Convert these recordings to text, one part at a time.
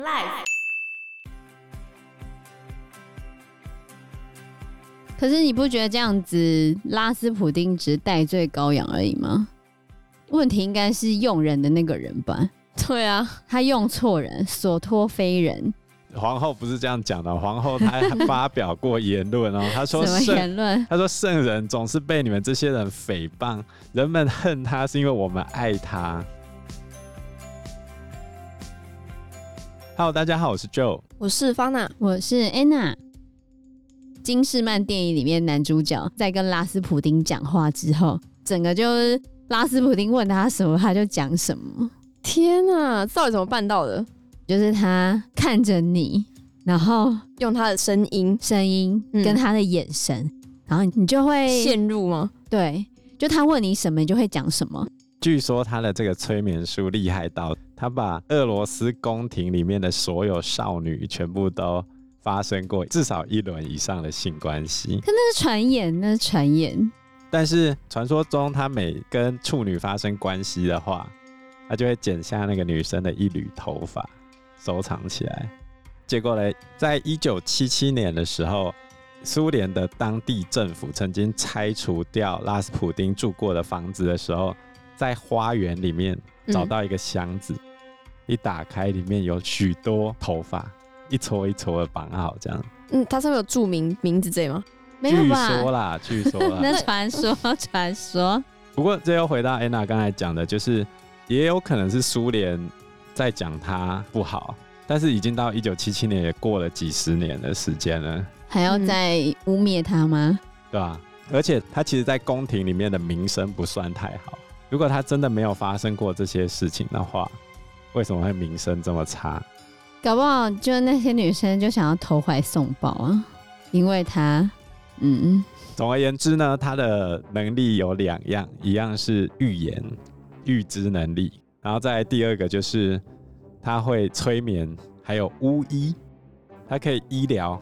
Life。可是你不觉得这样子，拉斯普丁只是代罪羔羊而已吗？问题应该是用人的那个人吧？对啊，他用错人，所托非人。皇后不是这样讲的，皇后她还发表过言论哦，她说 什么言论？她说圣人总是被你们这些人诽谤，人们恨他是因为我们爱他。Hello，大家好，我是 Joe，我是方娜，我是 Anna。金士曼电影里面男主角在跟拉斯普丁讲话之后，整个就是拉斯普丁问他什么，他就讲什么。天啊，到底怎么办到的？就是他看着你，然后用他的声音、声音跟他的眼神，嗯、然后你就会陷入吗？对，就他问你什么，你就会讲什么。据说他的这个催眠术厉害到，他把俄罗斯宫廷里面的所有少女全部都。发生过至少一轮以上的性关系，可那是传言，那是传言。但是传说中，他每跟处女发生关系的话，他就会剪下那个女生的一缕头发，收藏起来。结果呢，在一九七七年的时候，苏联的当地政府曾经拆除掉拉斯普丁住过的房子的时候，在花园里面找到一个箱子，一打开，里面有许多头发。一撮一撮的绑好，这样。嗯，他上面有注明名字这吗？没有吧？据说啦，据说啦。那传说，传说。不过这又回到安娜刚才讲的，就是也有可能是苏联在讲他不好，但是已经到一九七七年，也过了几十年的时间了，还要再污蔑他吗？对吧？而且他其实，在宫廷里面的名声不算太好。如果他真的没有发生过这些事情的话，为什么会名声这么差？搞不好，就那些女生就想要投怀送抱啊，因为他，嗯，总而言之呢，他的能力有两样，一样是预言、预知能力，然后再来第二个就是他会催眠，还有巫医，他可以医疗，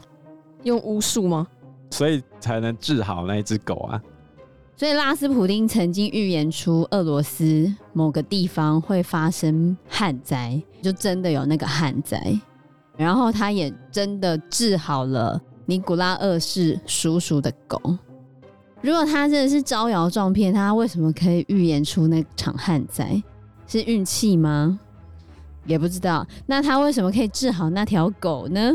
用巫术吗？所以才能治好那只狗啊。所以拉斯普丁曾经预言出俄罗斯某个地方会发生旱灾，就真的有那个旱灾，然后他也真的治好了尼古拉二世叔叔的狗。如果他真的是招摇撞骗，他为什么可以预言出那场旱灾？是运气吗？也不知道。那他为什么可以治好那条狗呢？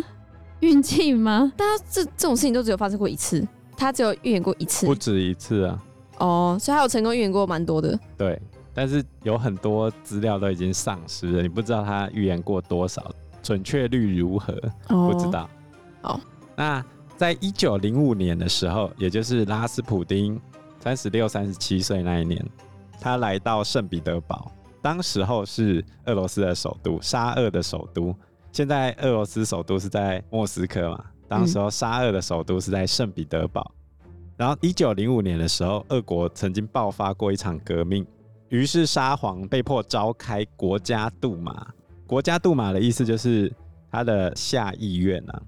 运气吗？大家这这种事情都只有发生过一次，他只有预言过一次，不止一次啊。哦，所以他有成功预言过蛮多的。对，但是有很多资料都已经丧失了，你不知道他预言过多少，准确率如何，哦、不知道。好，那在一九零五年的时候，也就是拉斯普丁三十六、三十七岁那一年，他来到圣彼得堡，当时候是俄罗斯的首都，沙俄的首都。现在俄罗斯首都是在莫斯科嘛，当时候沙俄的首都是在圣彼得堡。嗯然后，一九零五年的时候，俄国曾经爆发过一场革命，于是沙皇被迫召开国家杜马。国家杜马的意思就是他的下议院啊，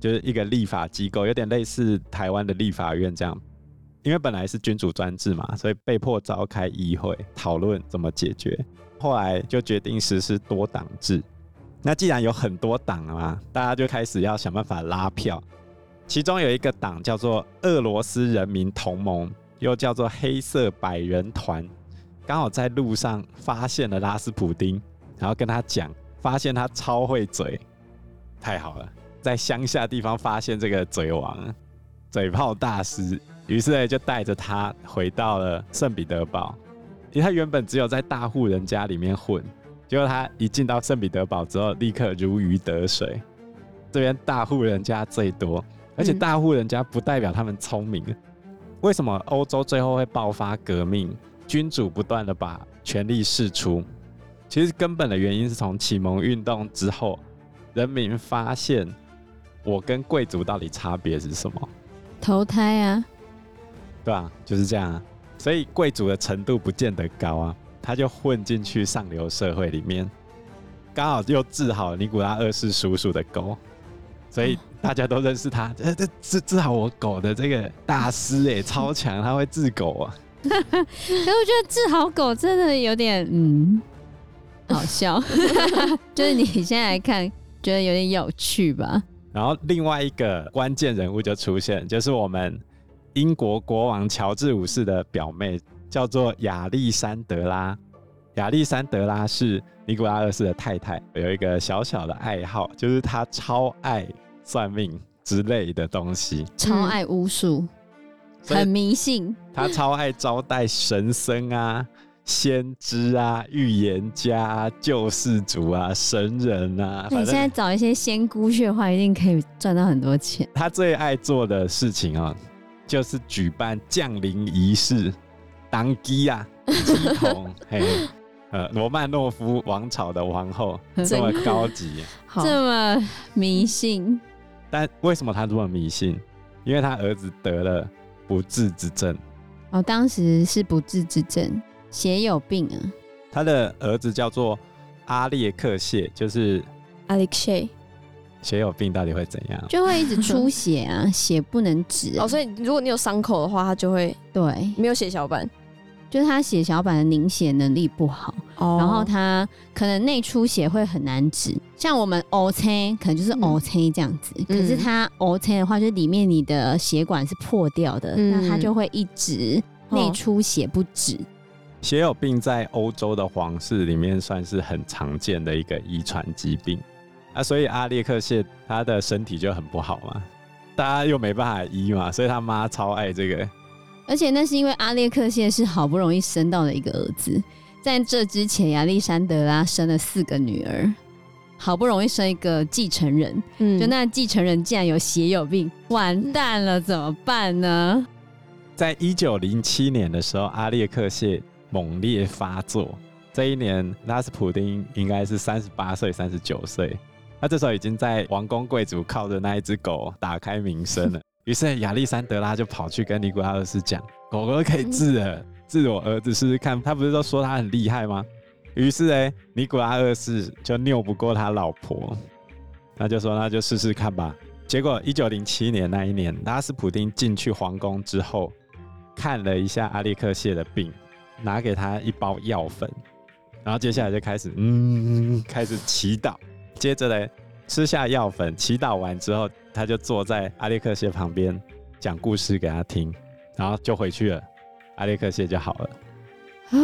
就是一个立法机构，有点类似台湾的立法院这样。因为本来是君主专制嘛，所以被迫召开议会讨论怎么解决。后来就决定实施多党制。那既然有很多党了嘛，大家就开始要想办法拉票。其中有一个党叫做俄罗斯人民同盟，又叫做黑色百人团，刚好在路上发现了拉斯普丁，然后跟他讲，发现他超会嘴，太好了，在乡下地方发现这个嘴王，嘴炮大师，于是呢就带着他回到了圣彼得堡，因为他原本只有在大户人家里面混，结果他一进到圣彼得堡之后，立刻如鱼得水，这边大户人家最多。而且大户人家不代表他们聪明。为什么欧洲最后会爆发革命？君主不断的把权力释出，其实根本的原因是从启蒙运动之后，人民发现我跟贵族到底差别是什么？投胎啊，对吧？就是这样啊。所以贵族的程度不见得高啊，他就混进去上流社会里面，刚好又治好尼古拉二世叔叔的狗。所以大家都认识他，这这治治好我狗的这个大师哎，超强，他会治狗啊。可是我觉得治好狗真的有点嗯好笑，就是你现在来看，觉得有点有趣吧。然后另外一个关键人物就出现，就是我们英国国王乔治五世的表妹，叫做亚历山德拉。亚历山德拉是尼古拉二世的太太，有一个小小的爱好，就是她超爱算命之类的东西，超爱巫术，很迷信。他超爱招待神僧啊。先知啊，预言家、啊、救世主啊，神人啊，你现在找一些仙姑去的话，一定可以赚到很多钱。他最爱做的事情啊、喔，就是举办降临仪式，当机啊，鸡童，嘿，呃，罗曼诺夫王朝的王后 这么高级，这么迷信。但为什么他这么迷信？因为他儿子得了不治之症。哦，当时是不治之症。血有病啊，他的儿子叫做阿列克谢，就是阿列克谢。血有病到底会怎样？就会一直出血啊，血不能止。哦，所以如果你有伤口的话，他就会对没有血小板，就是他血小板的凝血能力不好，哦、然后他可能内出血会很难止。像我们 O C 可能就是 O C 这样子，嗯、可是他 O C 的话，就是里面你的血管是破掉的，嗯、那他就会一直内出血不止。哦血友病在欧洲的皇室里面算是很常见的一个遗传疾病啊，所以阿列克谢他的身体就很不好嘛，大家又没办法医嘛，所以他妈超爱这个。而且那是因为阿列克谢是好不容易生到的一个儿子，在这之前亚历山德拉生了四个女儿，好不容易生一个继承人，嗯，就那继承人竟然有血友病，完蛋了，怎么办呢？在一九零七年的时候，阿列克谢。猛烈发作，这一年拉斯普丁应该是三十八岁、三十九岁。他这时候已经在王公贵族靠着那一只狗打开名声了。于是亚历山德拉就跑去跟尼古拉二世讲：“狗狗可以治了，治我儿子试试看。”他不是都说他很厉害吗？于是哎，尼古拉二世就拗不过他老婆，他就说：“那就试试看吧。”结果一九零七年那一年，拉斯普丁进去皇宫之后，看了一下阿列克谢的病。拿给他一包药粉，然后接下来就开始，嗯，开始祈祷。接着呢，吃下药粉，祈祷完之后，他就坐在阿列克谢旁边讲故事给他听，然后就回去了。阿列克谢就好了。啊，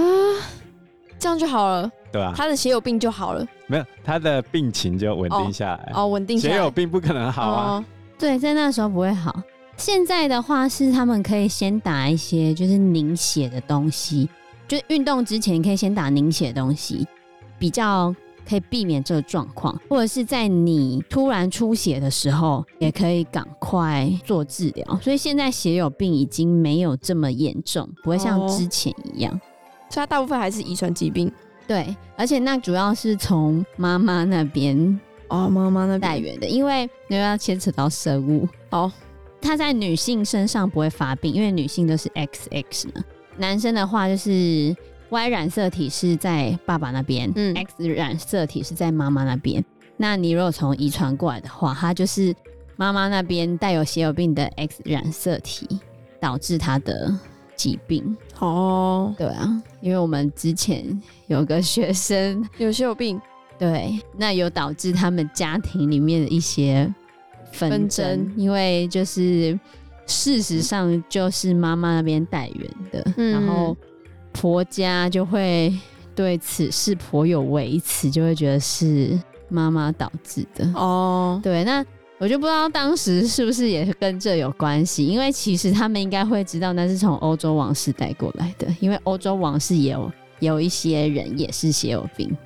这样就好了？对啊，他的血友病就好了？没有，他的病情就稳定下来。哦，稳定下来。血友病不可能好啊。哦，对，在那时候不会好。现在的话是他们可以先打一些就是凝血的东西。就运动之前，可以先打凝血的东西，比较可以避免这个状况，或者是在你突然出血的时候，也可以赶快做治疗。所以现在血友病已经没有这么严重，不会像之前一样。哦，所以它大部分还是遗传疾病。对，而且那主要是从妈妈那边哦，妈妈那边带源的，因为因为要牵扯到生物哦，它在女性身上不会发病，因为女性都是 XX 呢。男生的话就是 Y 染色体是在爸爸那边，嗯，X 染色体是在妈妈那边。那你如果从遗传过来的话，它就是妈妈那边带有血友病的 X 染色体，导致他的疾病。哦，对啊，因为我们之前有个学生 有血友病，对，那有导致他们家庭里面的一些纷争，因为就是。事实上就是妈妈那边带源的，嗯、然后婆家就会对此事颇有微词，就会觉得是妈妈导致的。哦，对，那我就不知道当时是不是也跟这有关系，因为其实他们应该会知道那是从欧洲王室带过来的，因为欧洲王室也有有一些人也是血友病。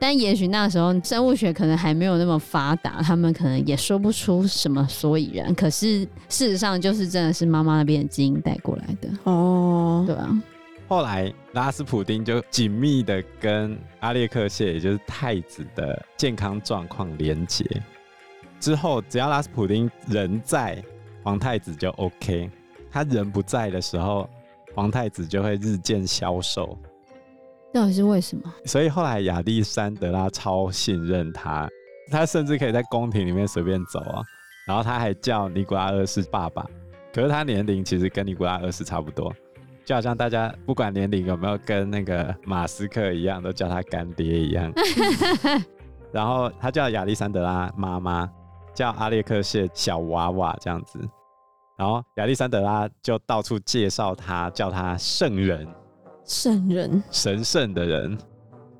但也许那时候生物学可能还没有那么发达，他们可能也说不出什么所以然。可是事实上，就是真的是妈妈那边的基因带过来的哦。对啊。后来拉斯普丁就紧密的跟阿列克谢，也就是太子的健康状况连结。之后只要拉斯普丁人在，皇太子就 OK；他人不在的时候，皇太子就会日渐消瘦。到底是为什么？所以后来亚历山德拉超信任他，他甚至可以在宫廷里面随便走啊。然后他还叫尼古拉二世爸爸，可是他年龄其实跟尼古拉二世差不多，就好像大家不管年龄有没有跟那个马斯克一样，都叫他干爹一样。然后他叫亚历山德拉妈妈，叫阿列克谢小娃娃这样子。然后亚历山德拉就到处介绍他，叫他圣人，圣人，神圣的人。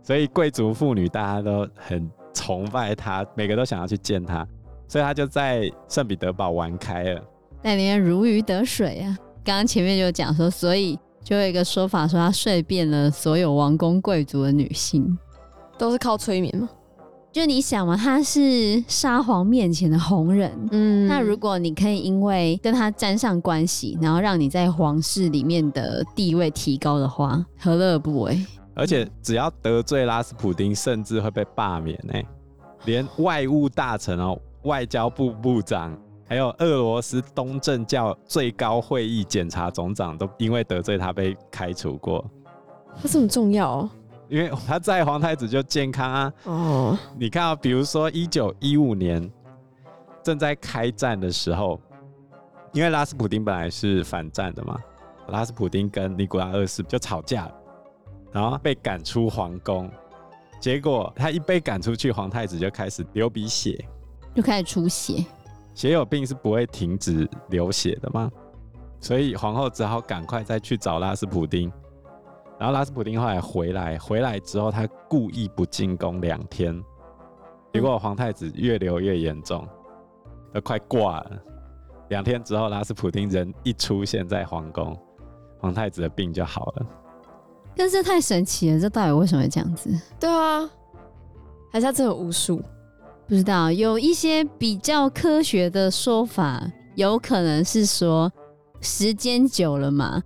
所以贵族妇女大家都很崇拜他，每个都想要去见他。所以他就在圣彼得堡玩开了，那里面如鱼得水啊。刚刚前面就讲说，所以就有一个说法说他睡遍了所有王公贵族的女性，都是靠催眠吗？就你想嘛，他是沙皇面前的红人，嗯，那如果你可以因为跟他沾上关系，然后让你在皇室里面的地位提高的话，何乐而不为？而且只要得罪拉斯普丁，甚至会被罢免呢，连外务大臣哦、外交部部长，还有俄罗斯东正教最高会议检察总长，都因为得罪他被开除过。他这么重要哦？因为他在皇太子就健康啊。哦，你看啊，比如说一九一五年正在开战的时候，因为拉斯普丁本来是反战的嘛，拉斯普丁跟尼古拉二世就吵架，然后被赶出皇宫。结果他一被赶出去，皇太子就开始流鼻血，就开始出血。血友病是不会停止流血的吗？所以皇后只好赶快再去找拉斯普丁。然后拉斯普丁后来回来，回来之后他故意不进宫两天，结果皇太子越流越严重，都快挂了。两天之后，拉斯普丁人一出现在皇宫，皇太子的病就好了。但是太神奇了，这到底为什么会这样子？对啊，还是他真有巫术？不知道。有一些比较科学的说法，有可能是说时间久了嘛。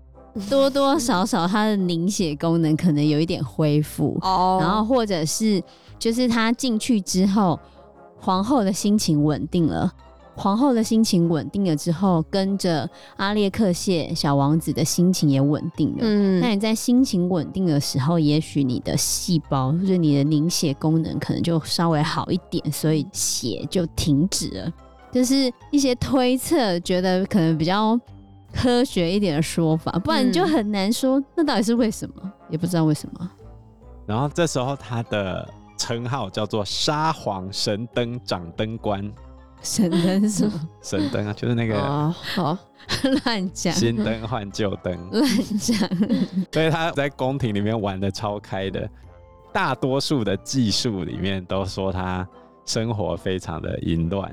多多少少，它的凝血功能可能有一点恢复，oh. 然后或者是就是他进去之后，皇后的心情稳定了，皇后的心情稳定了之后，跟着阿列克谢小王子的心情也稳定了。嗯，那你在心情稳定的时候，也许你的细胞就是你的凝血功能可能就稍微好一点，所以血就停止了。就是一些推测，觉得可能比较。科学一点的说法，不然你就很难说，那到底是为什么？也不知道为什么。然后这时候他的称号叫做沙皇神灯掌灯官。神灯是什么？神灯啊，就是那个好 乱讲，新灯换旧灯，乱讲。所以他在宫廷里面玩的超开的，大多数的技术里面都说他生活非常的淫乱。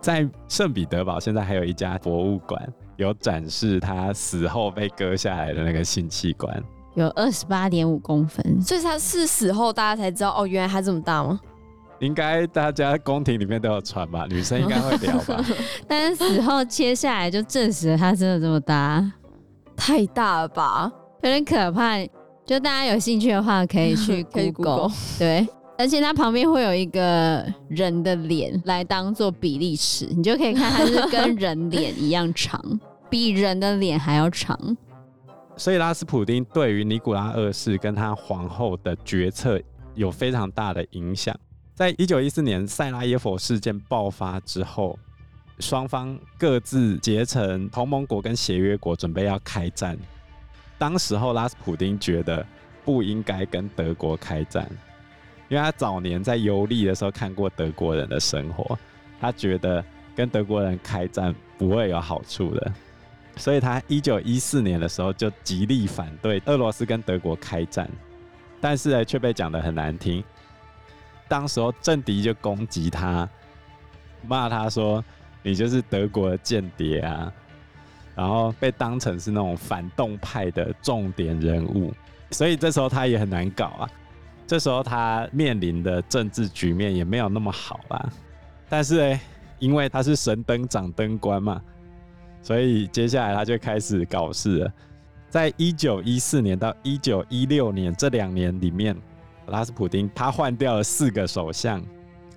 在圣彼得堡现在还有一家博物馆。有展示他死后被割下来的那个性器官，有二十八点五公分，所以他是死后大家才知道哦，原来他这么大吗？应该大家宫廷里面都有传吧，女生应该会聊吧。但是死后切下来就证实了他真的这么大，太大了吧，有点可怕。就大家有兴趣的话，可以去 Google，对。而且它旁边会有一个人的脸来当做比例尺，你就可以看它是跟人脸一样长，比人的脸还要长。所以拉斯普丁对于尼古拉二世跟他皇后的决策有非常大的影响。在一九一四年塞拉耶佛事件爆发之后，双方各自结成同盟国跟协约国，准备要开战。当时候拉斯普丁觉得不应该跟德国开战。因为他早年在游历的时候看过德国人的生活，他觉得跟德国人开战不会有好处的，所以他一九一四年的时候就极力反对俄罗斯跟德国开战，但是呢却被讲得很难听。当时候政敌就攻击他，骂他说：“你就是德国的间谍啊！”然后被当成是那种反动派的重点人物，所以这时候他也很难搞啊。这时候他面临的政治局面也没有那么好啦，但是呢，因为他是神灯掌灯官嘛，所以接下来他就开始搞事了。在一九一四年到一九一六年这两年里面，拉斯普丁他换掉了四个首相，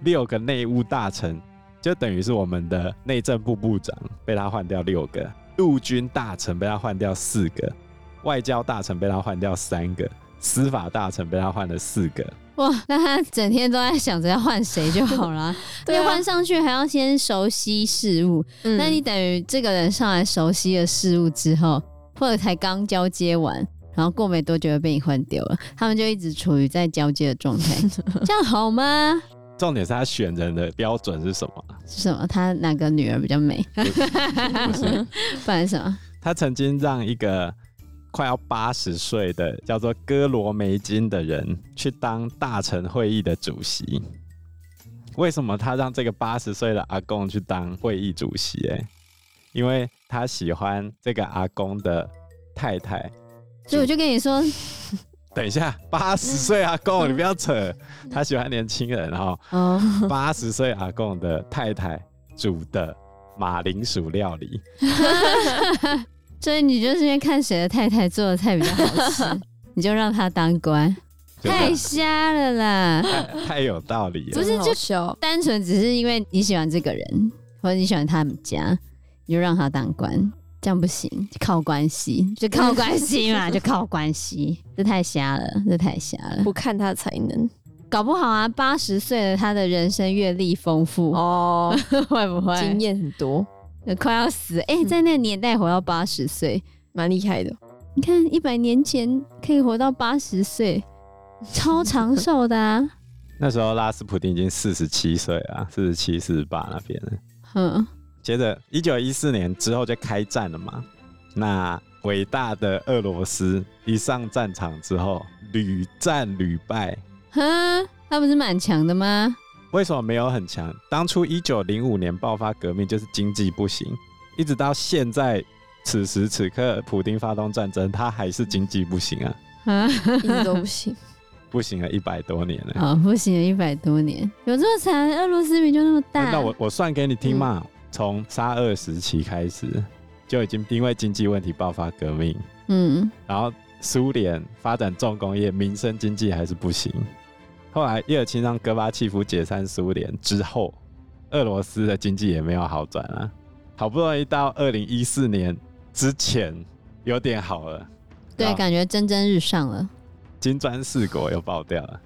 六个内务大臣，就等于是我们的内政部部长被他换掉六个，陆军大臣被他换掉四个，外交大臣被他换掉三个。司法大臣被他换了四个，哇！那他整天都在想着要换谁就好了，对，换上去还要先熟悉事物。嗯，那你等于这个人上来熟悉了事物之后，或者才刚交接完，然后过没多久又被你换掉了，他们就一直处于在交接的状态，这样好吗？重点是他选人的标准是什么？是什么？他哪个女儿比较美？不是，不然什么？他曾经让一个快要八十岁的叫做哥罗梅金的人去当大臣会议的主席。为什么他让这个八十岁的阿公去当会议主席？哎，因为他喜欢这个阿公的太太。所以我就跟你说。等一下，八十岁阿公，你不要扯。他喜欢年轻人哈。哦。八十岁阿公的太太煮的马铃薯料理。所以你就是因为看谁的太太做的菜比较好吃，你就让他当官。太瞎了啦！太，太有道理了。不是，就单纯只是因为你喜欢这个人，或者你喜欢他们家，你就让他当官。这样不行，靠关系，就靠关系嘛，就靠关系，这太瞎了，这太瞎了。不看他的才能，搞不好啊，八十岁了，他的人生阅历丰富哦，会不会经验很多？快要死，哎、欸，在那个年代活到八十岁，蛮厉害的。你看，一百年前可以活到八十岁，超长寿的啊。那时候拉斯普丁已经四十七岁了，四十七、四十八那边了。嗯。接着，一九一四年之后就开战了嘛。那伟大的俄罗斯一上战场之后，屡战屡败。哼，他不是蛮强的吗？为什么没有很强？当初一九零五年爆发革命，就是经济不行，一直到现在此时此刻，普丁发动战争，他还是经济不行啊。啊，一直都不行，不行了一百多年了。啊，不行了一百多年，有这么惨？俄罗斯民就那么大？那我我算给你听嘛。嗯从沙俄时期开始，就已经因为经济问题爆发革命。嗯，然后苏联发展重工业，民生经济还是不行。后来叶尔钦让戈巴契夫解散苏联之后，俄罗斯的经济也没有好转啊。好不容易到二零一四年之前有点好了，对，感觉蒸蒸日上了。金砖四国又爆掉了。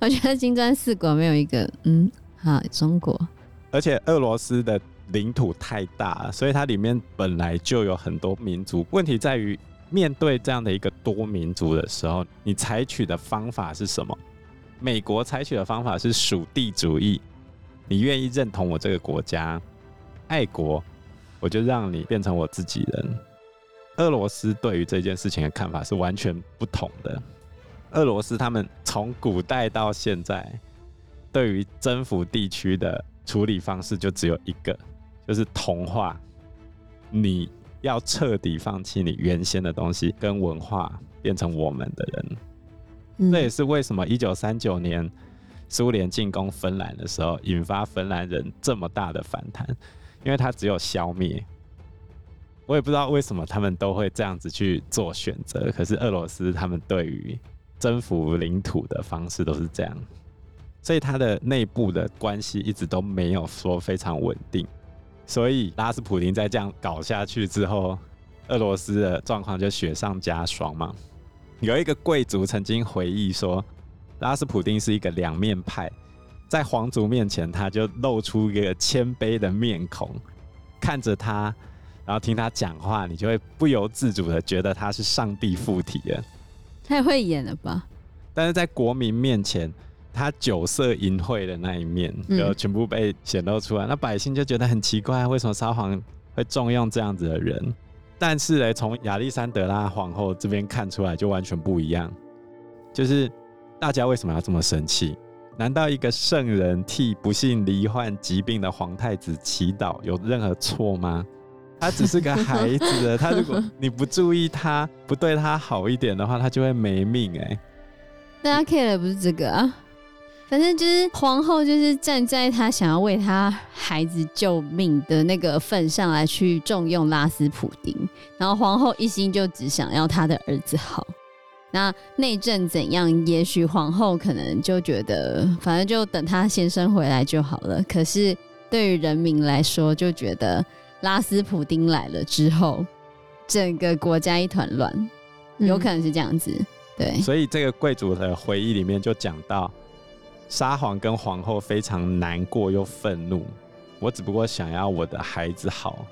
我觉得金砖四国没有一个嗯好中国，而且俄罗斯的。领土太大，所以它里面本来就有很多民族。问题在于，面对这样的一个多民族的时候，你采取的方法是什么？美国采取的方法是属地主义，你愿意认同我这个国家，爱国，我就让你变成我自己人。俄罗斯对于这件事情的看法是完全不同的。俄罗斯他们从古代到现在，对于征服地区的处理方式就只有一个。就是同化，你要彻底放弃你原先的东西跟文化，变成我们的人。嗯、这也是为什么一九三九年苏联进攻芬兰的时候，引发芬兰人这么大的反弹，因为他只有消灭。我也不知道为什么他们都会这样子去做选择，可是俄罗斯他们对于征服领土的方式都是这样，所以他的内部的关系一直都没有说非常稳定。所以拉斯普丁在这样搞下去之后，俄罗斯的状况就雪上加霜嘛。有一个贵族曾经回忆说，拉斯普丁是一个两面派，在皇族面前他就露出一个谦卑的面孔，看着他，然后听他讲话，你就会不由自主的觉得他是上帝附体了。太会演了吧？但是在国民面前。他酒色淫秽的那一面，就全部被显露出来，嗯。那百姓就觉得很奇怪，为什么沙皇会重用这样子的人？但是呢，从亚历山德拉皇后这边看出来，就完全不一样。就是大家为什么要这么生气？难道一个圣人替不幸罹患疾病的皇太子祈祷有任何错吗？他只是个孩子，他如果你不注意他，不对他好一点的话，他就会没命哎。大家 care 的不是这个啊。反正就是皇后，就是站在她想要为她孩子救命的那个份上来去重用拉斯普丁，然后皇后一心就只想要她的儿子好。那内政怎样？也许皇后可能就觉得，反正就等她先生回来就好了。可是对于人民来说，就觉得拉斯普丁来了之后，整个国家一团乱，有可能是这样子。对，所以这个贵族的回忆里面就讲到。沙皇跟皇后非常难过又愤怒，我只不过想要我的孩子好，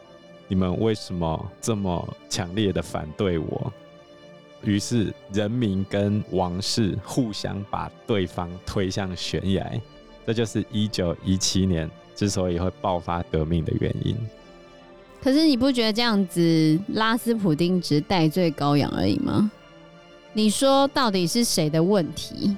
你们为什么这么强烈的反对我？于是人民跟王室互相把对方推向悬崖，这就是一九一七年之所以会爆发革命的原因。可是你不觉得这样子拉斯普丁只是代罪羔羊而已吗？你说到底是谁的问题？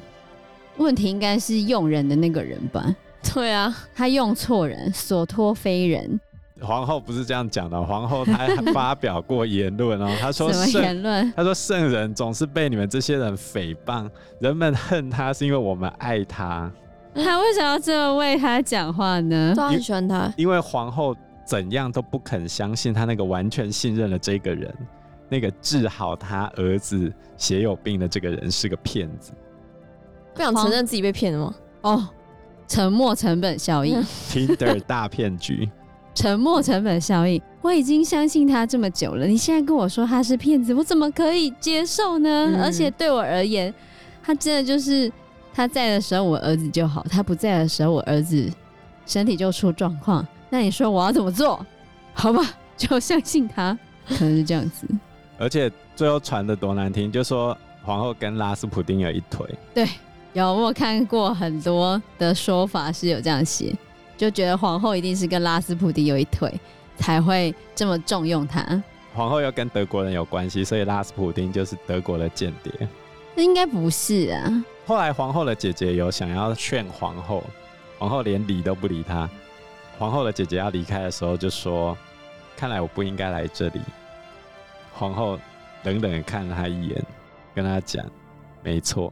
问题应该是用人的那个人吧？对啊，他用错人，所托非人。皇后不是这样讲的，皇后她还发表过言论哦，她说什么言论？她说圣人总是被你们这些人诽谤，人们恨他是因为我们爱他。他为什么要这么为他讲话呢？都很喜欢他，因为皇后怎样都不肯相信他那个完全信任的这个人，那个治好他儿子血友病的这个人是个骗子。不想承认自己被骗了吗？哦，沉没成本效应，Tinder 大骗局。沉没成本效应，我已经相信他这么久了，你现在跟我说他是骗子，我怎么可以接受呢？嗯、而且对我而言，他真的就是他在的时候我儿子就好，他不在的时候我儿子身体就出状况。那你说我要怎么做？好吧，就相信他，可能是这样子。而且最后传的多难听，就说皇后跟拉斯普丁有一腿。对，有我看过很多的说法是有这样写。就觉得皇后一定是跟拉斯普丁有一腿，才会这么重用他。皇后又跟德国人有关系，所以拉斯普丁就是德国的间谍。那应该不是啊。后来皇后的姐姐有想要劝皇后，皇后连理都不理她。皇后的姐姐要离开的时候就说：“看来我不应该来这里。”皇后冷冷看了她一眼，跟她讲：“没错，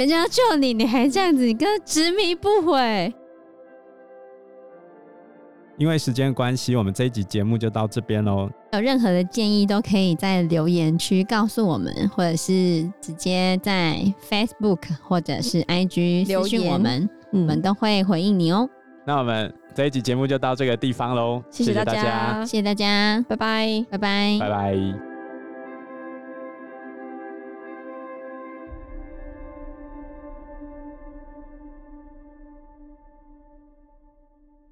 人家要救你，你还这样子，你跟他执迷不悔。”因为时间关系，我们这一集节目就到这边喽。有任何的建议都可以在留言区告诉我们，或者是直接在 Facebook 或者是 IG 私讯我们，嗯、我们都会回应你哦。那我们这一集节目就到这个地方喽，谢谢大家，谢谢大家，拜拜，拜拜，拜拜。